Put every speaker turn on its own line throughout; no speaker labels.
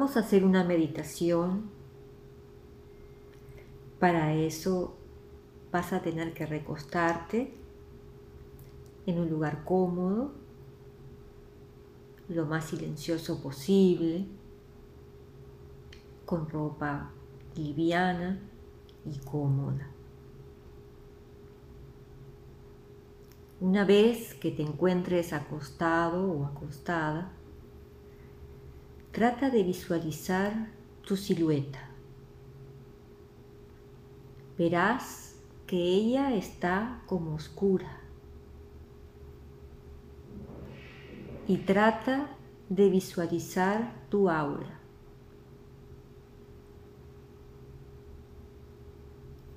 Vamos a hacer una meditación. Para eso vas a tener que recostarte en un lugar cómodo, lo más silencioso posible, con ropa liviana y cómoda. Una vez que te encuentres acostado o acostada, trata de visualizar tu silueta. Verás que ella está como oscura y trata de visualizar tu aura.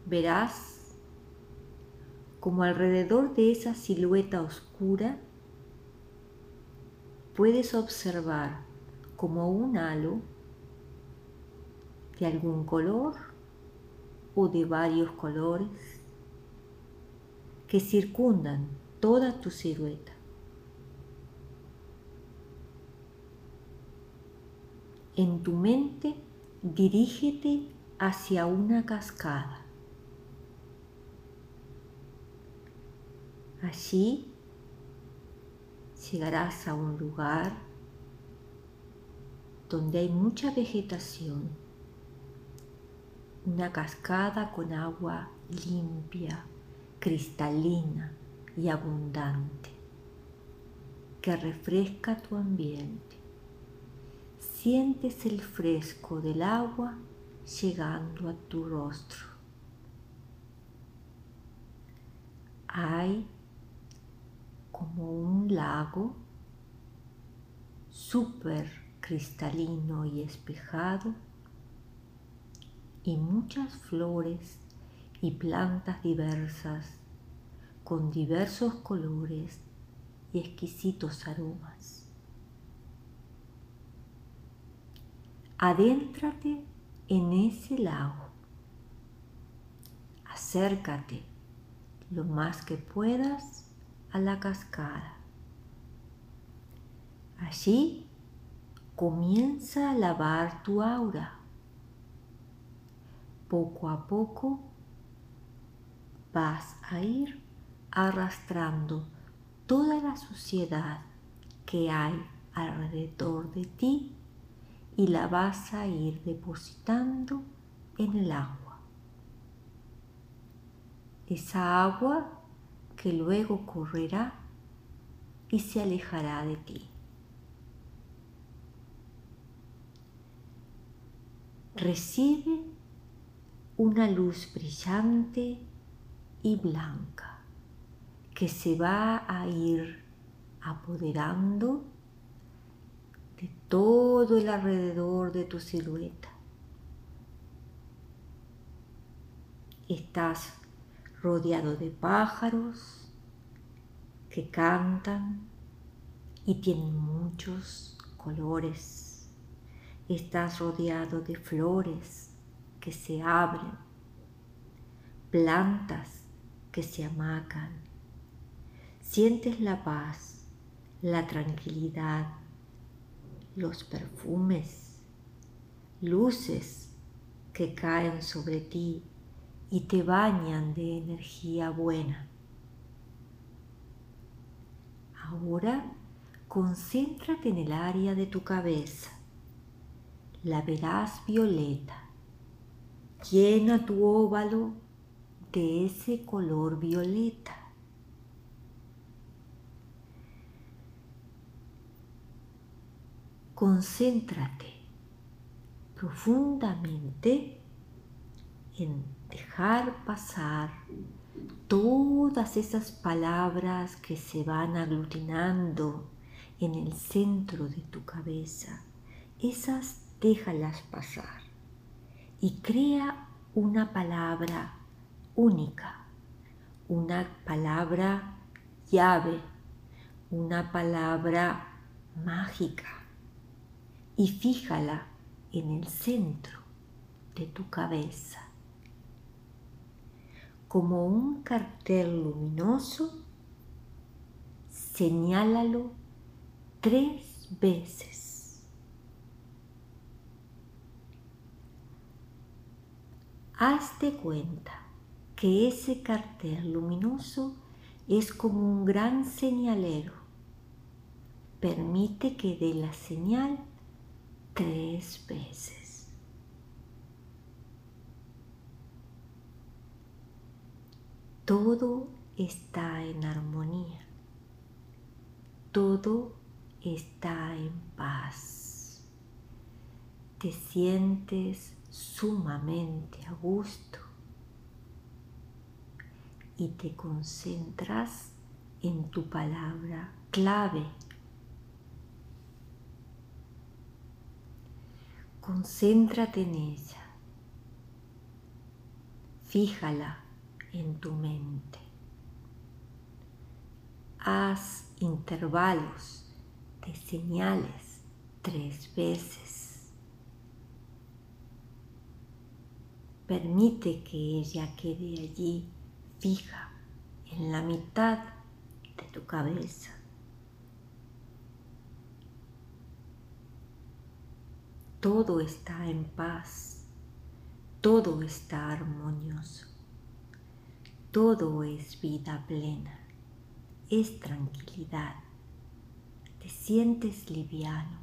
Verás como alrededor de esa silueta oscura puedes observar como un halo de algún color o de varios colores que circundan toda tu silueta. En tu mente dirígete hacia una cascada. Allí llegarás a un lugar donde hay mucha vegetación, una cascada con agua limpia, cristalina y abundante que refresca tu ambiente sientes el fresco del agua llegando a tu rostro. Hay como un lago súper cristalino y espejado y muchas flores y plantas diversas con diversos colores y exquisitos aromas. Adéntrate en ese lago. Acércate lo más que puedas a la cascada. Allí comienza a lavar tu aura. Poco a poco vas a ir arrastrando toda la suciedad que hay alrededor de ti y la vas a ir depositando en el agua. Esa agua que luego correrá y se alejará de ti. Recibe una luz brillante y blanca que se va a ir apoderando todo el alrededor de tu silueta. Estás rodeado de pájaros que cantan y tienen muchos colores. Estás rodeado de flores que se abren, plantas que se amacan. Sientes la paz, la tranquilidad los perfumes, luces que caen sobre ti y te bañan de energía buena. Ahora concéntrate en el área de tu cabeza. La verás violeta. Llena tu óvalo de ese color violeta. concéntrate profundamente en dejar pasar todas esas palabras que se van aglutinando en el centro de tu cabeza. Esas déjalas pasar y crea una palabra única, una palabra llave, una palabra mágica y fíjala en el centro de tu cabeza. Como un cartel luminoso, señálalo tres veces. Hazte cuenta que ese cartel luminoso es como un gran señalero. Permite que dé la señal tres veces. Todo está en armonía. Todo está en paz. Te sientes sumamente a gusto y te concentras en tu palabra clave. Concéntrate en ella. Fíjala en tu mente. Haz intervalos de señales tres veces. Permite que ella quede allí fija en la mitad de tu cabeza. Todo está en paz, todo está armonioso, todo es vida plena, es tranquilidad, te sientes liviano,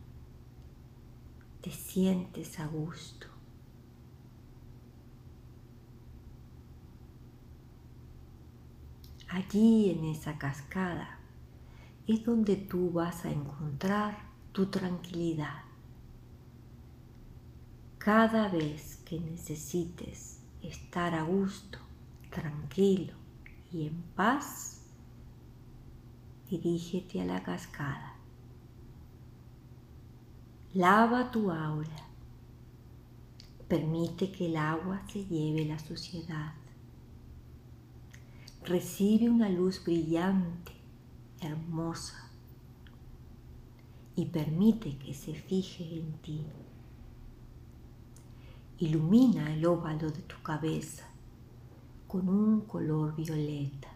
te sientes a gusto. Allí en esa cascada es donde tú vas a encontrar tu tranquilidad. Cada vez que necesites estar a gusto, tranquilo y en paz, dirígete a la cascada. Lava tu aura. Permite que el agua se lleve la suciedad recibe una luz brillante, hermosa, y permite que se fije en ti. Ilumina el óvalo de tu cabeza con un color violeta.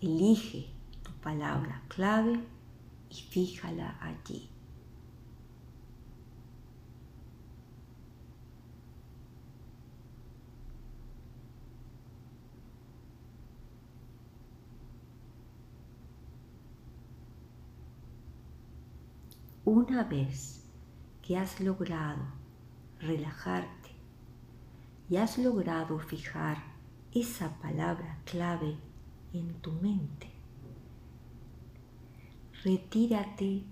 Elige tu palabra clave y fíjala allí. Una vez que has logrado relajarte y has logrado fijar esa palabra clave en tu mente, retírate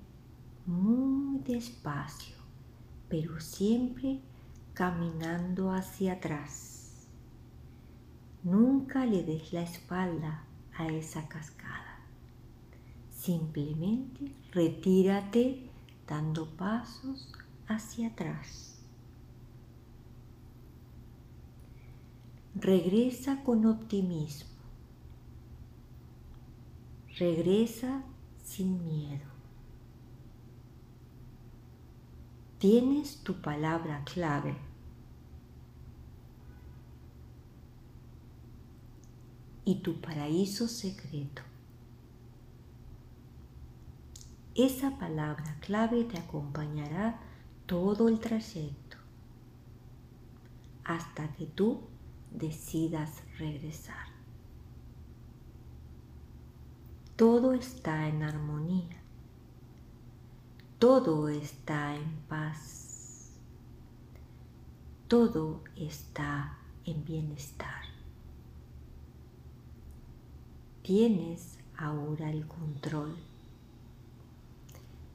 muy despacio, pero siempre caminando hacia atrás. Nunca le des la espalda a esa cascada. Simplemente retírate dando pasos hacia atrás. Regresa con optimismo. Regresa sin miedo. Tienes tu palabra clave. Y tu paraíso secreto. Esa palabra clave te acompañará todo el trayecto hasta que tú decidas regresar. Todo está en armonía. Todo está en paz. Todo está en bienestar. Tienes ahora el control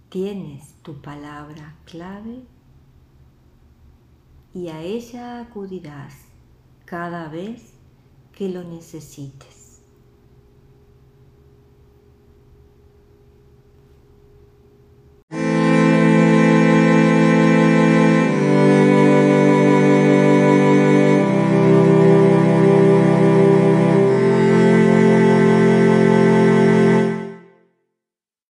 Tienes tu palabra clave y a ella acudirás cada vez que lo necesites.